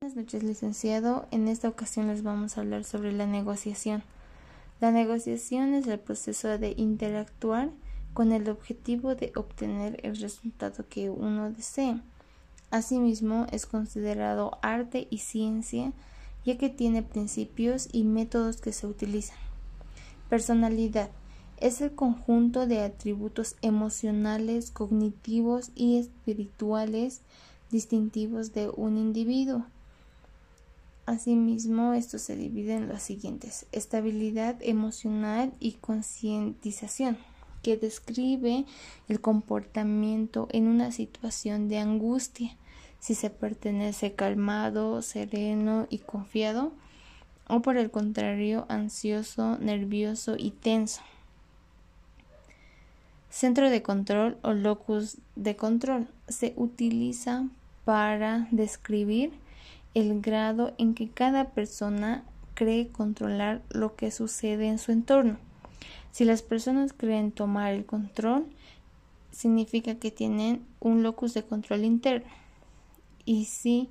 Buenas noches, licenciado. En esta ocasión les vamos a hablar sobre la negociación. La negociación es el proceso de interactuar con el objetivo de obtener el resultado que uno desee. Asimismo, es considerado arte y ciencia, ya que tiene principios y métodos que se utilizan. Personalidad es el conjunto de atributos emocionales, cognitivos y espirituales distintivos de un individuo Asimismo, esto se divide en los siguientes. Estabilidad emocional y concientización, que describe el comportamiento en una situación de angustia, si se pertenece calmado, sereno y confiado, o por el contrario, ansioso, nervioso y tenso. Centro de control o locus de control se utiliza para describir el grado en que cada persona cree controlar lo que sucede en su entorno. Si las personas creen tomar el control, significa que tienen un locus de control interno. Y si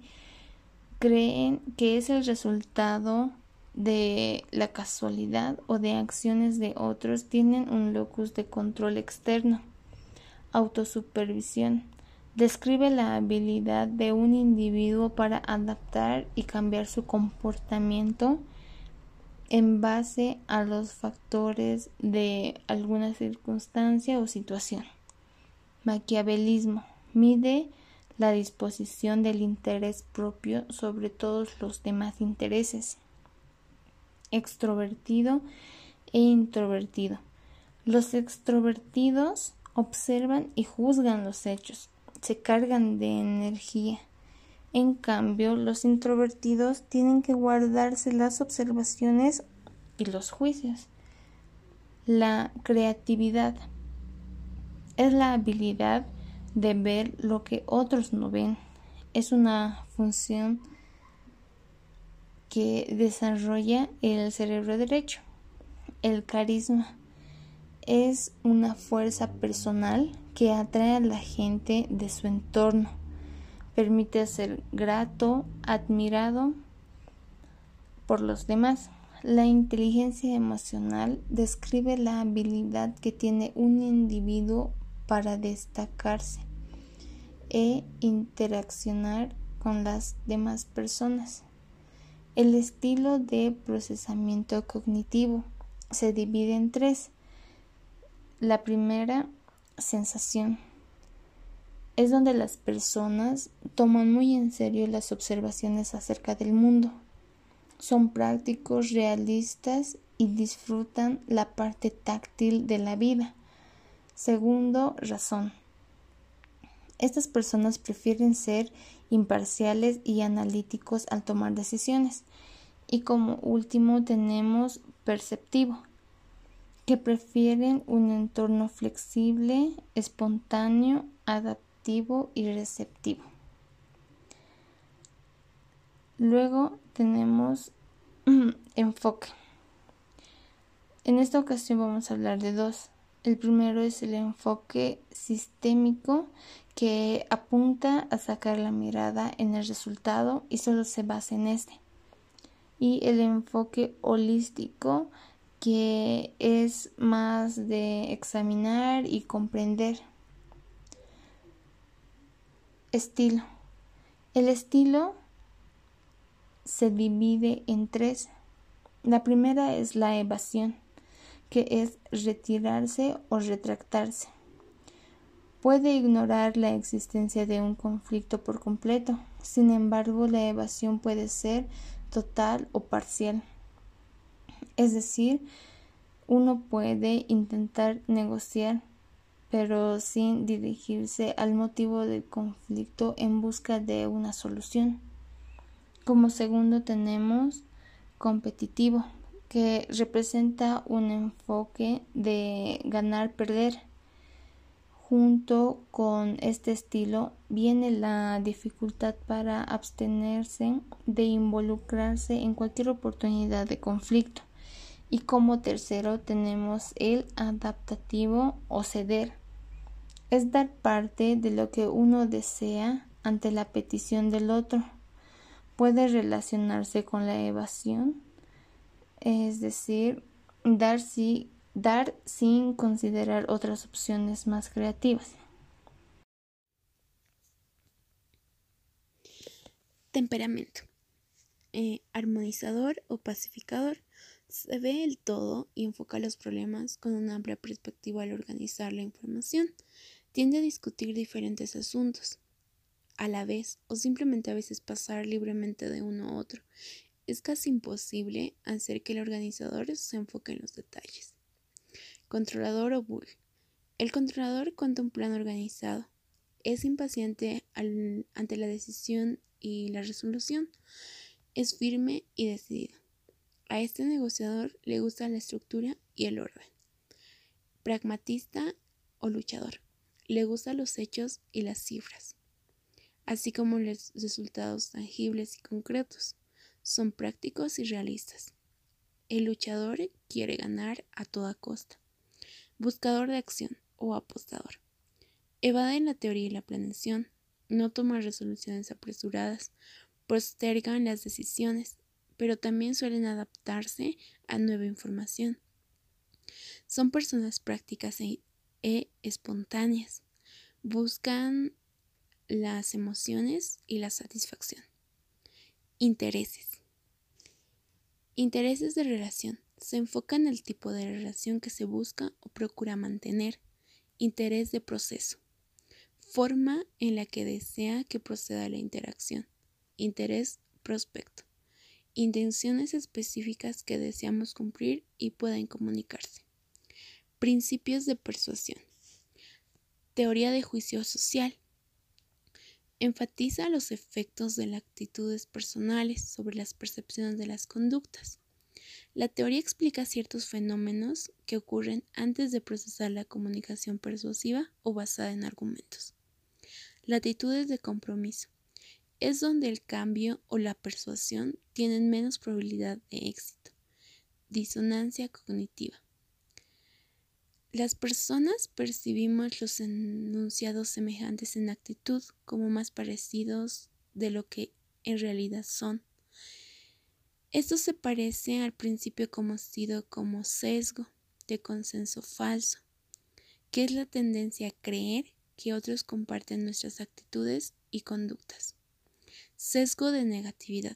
creen que es el resultado de la casualidad o de acciones de otros, tienen un locus de control externo. Autosupervisión describe la habilidad de un individuo para adaptar y cambiar su comportamiento en base a los factores de alguna circunstancia o situación. Maquiavelismo mide la disposición del interés propio sobre todos los demás intereses. Extrovertido e introvertido. Los extrovertidos observan y juzgan los hechos, se cargan de energía. En cambio, los introvertidos tienen que guardarse las observaciones y los juicios. La creatividad es la habilidad de ver lo que otros no ven. Es una función que desarrolla el cerebro derecho. El carisma es una fuerza personal que atrae a la gente de su entorno. Permite ser grato, admirado por los demás. La inteligencia emocional describe la habilidad que tiene un individuo para destacarse e interaccionar con las demás personas. El estilo de procesamiento cognitivo se divide en tres la primera sensación es donde las personas toman muy en serio las observaciones acerca del mundo. Son prácticos, realistas y disfrutan la parte táctil de la vida. Segundo, razón. Estas personas prefieren ser imparciales y analíticos al tomar decisiones. Y como último tenemos perceptivo que prefieren un entorno flexible, espontáneo, adaptivo y receptivo. Luego tenemos enfoque. En esta ocasión vamos a hablar de dos. El primero es el enfoque sistémico que apunta a sacar la mirada en el resultado y solo se basa en este. Y el enfoque holístico que es más de examinar y comprender. Estilo. El estilo se divide en tres. La primera es la evasión, que es retirarse o retractarse. Puede ignorar la existencia de un conflicto por completo. Sin embargo, la evasión puede ser total o parcial. Es decir, uno puede intentar negociar, pero sin dirigirse al motivo del conflicto en busca de una solución. Como segundo tenemos competitivo, que representa un enfoque de ganar-perder. Junto con este estilo viene la dificultad para abstenerse de involucrarse en cualquier oportunidad de conflicto. Y como tercero tenemos el adaptativo o ceder. Es dar parte de lo que uno desea ante la petición del otro. puede relacionarse con la evasión, es decir, dar, sin considerar otras opciones más creativas. Temperamento. Eh, armonizador o pacificador. Se ve el todo y enfoca los problemas con una amplia perspectiva al organizar la información. Tiende a discutir diferentes asuntos a la vez o simplemente a veces pasar libremente de uno a otro. Es casi imposible hacer que el organizador se enfoque en los detalles. Controlador o bull. El controlador cuenta un plan organizado. Es impaciente ante la decisión y la resolución. Es firme y decidido. A este negociador le gusta la estructura y el orden. Pragmatista o luchador. Le gustan los hechos y las cifras así como los resultados tangibles y concretos. Son prácticos y realistas. El luchador quiere ganar a toda costa. Buscador de acción o apostador. Evaden la teoría y la planeación. No toman resoluciones apresuradas. Postergan las decisiones, pero también suelen adaptarse a nueva información. Son personas prácticas e, e espontáneas. Buscan las emociones y la satisfacción. Intereses. Intereses de relación. Se enfoca en el tipo de relación que se busca o procura mantener. Interés de proceso. Forma en la que desea que proceda la interacción. Interés prospecto. Intenciones específicas que deseamos cumplir y pueden comunicarse. Principios de persuasión. Teoría de juicio social enfatiza los efectos de las actitudes personales sobre las percepciones de las conductas. La teoría explica ciertos fenómenos que ocurren antes de procesar la comunicación persuasiva o basada en argumentos. Latitudes de compromiso. Es donde el cambio o la persuasión tienen menos probabilidad de éxito. Disonancia cognitiva. Las personas percibimos los enunciados semejantes en actitud como más parecidos de lo que en realidad son. Esto se parece al principio conocido como sesgo de consenso falso, que es la tendencia a creer que otros comparten nuestras actitudes y conductas. Sesgo de negatividad.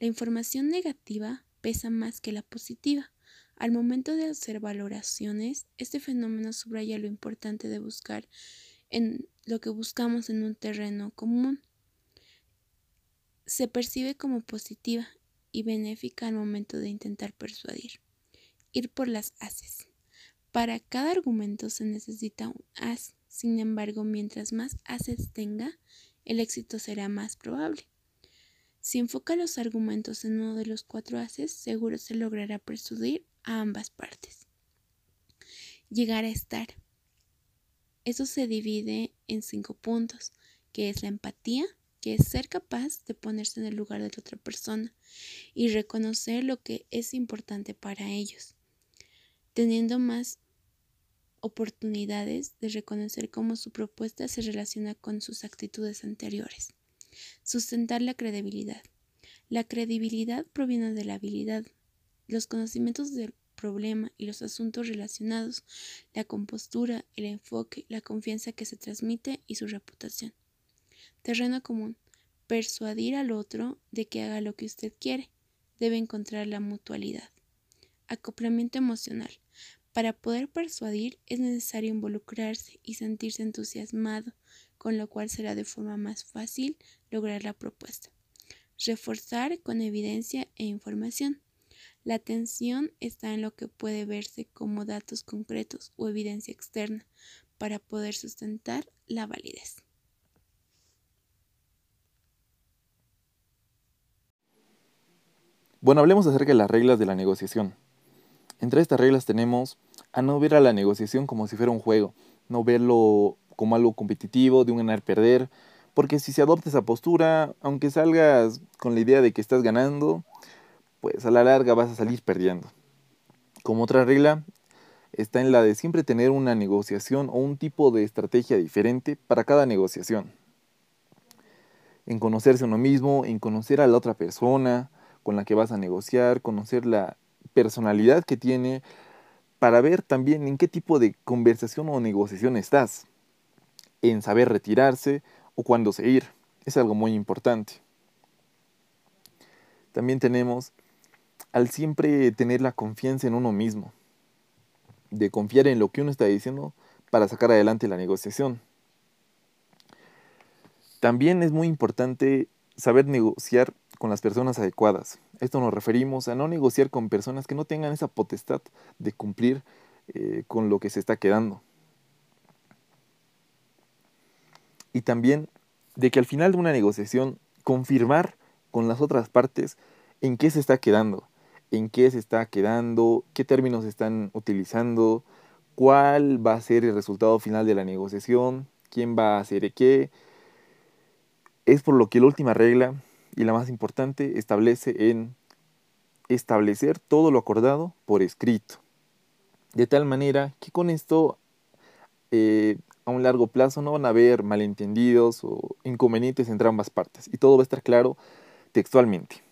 La información negativa pesa más que la positiva al momento de hacer valoraciones, este fenómeno subraya lo importante de buscar en lo que buscamos en un terreno común. Se percibe como positiva y benéfica al momento de intentar persuadir. Ir por las haces. Para cada argumento se necesita un as, sin embargo, mientras más haces tenga, el éxito será más probable. Si enfoca los argumentos en uno de los cuatro haces, seguro se logrará persuadir a ambas partes. Llegar a estar. Eso se divide en cinco puntos, que es la empatía, que es ser capaz de ponerse en el lugar de la otra persona y reconocer lo que es importante para ellos, teniendo más oportunidades de reconocer cómo su propuesta se relaciona con sus actitudes anteriores. Sustentar la credibilidad. La credibilidad proviene de la habilidad, los conocimientos del problema y los asuntos relacionados, la compostura, el enfoque, la confianza que se transmite y su reputación. Terreno común. Persuadir al otro de que haga lo que usted quiere. Debe encontrar la mutualidad. Acoplamiento emocional. Para poder persuadir es necesario involucrarse y sentirse entusiasmado, con lo cual será de forma más fácil lograr la propuesta. Reforzar con evidencia e información. La atención está en lo que puede verse como datos concretos o evidencia externa para poder sustentar la validez. Bueno, hablemos acerca de las reglas de la negociación. Entre estas reglas tenemos a no ver a la negociación como si fuera un juego, no verlo como algo competitivo, de un ganar-perder, porque si se adopta esa postura, aunque salgas con la idea de que estás ganando, pues a la larga vas a salir perdiendo. Como otra regla está en la de siempre tener una negociación o un tipo de estrategia diferente para cada negociación. en conocerse uno mismo, en conocer a la otra persona con la que vas a negociar, conocer la personalidad que tiene, para ver también en qué tipo de conversación o negociación estás, en saber retirarse o cuándo seguir. Es algo muy importante. También tenemos al siempre tener la confianza en uno mismo, de confiar en lo que uno está diciendo para sacar adelante la negociación. También es muy importante saber negociar con las personas adecuadas. Esto nos referimos a no negociar con personas que no tengan esa potestad de cumplir eh, con lo que se está quedando. Y también de que al final de una negociación confirmar con las otras partes en qué se está quedando, en qué se está quedando, qué términos están utilizando, cuál va a ser el resultado final de la negociación, quién va a hacer qué, es por lo que la última regla y la más importante establece en establecer todo lo acordado por escrito. De tal manera que con esto eh, a un largo plazo no van a haber malentendidos o inconvenientes entre ambas partes y todo va a estar claro textualmente.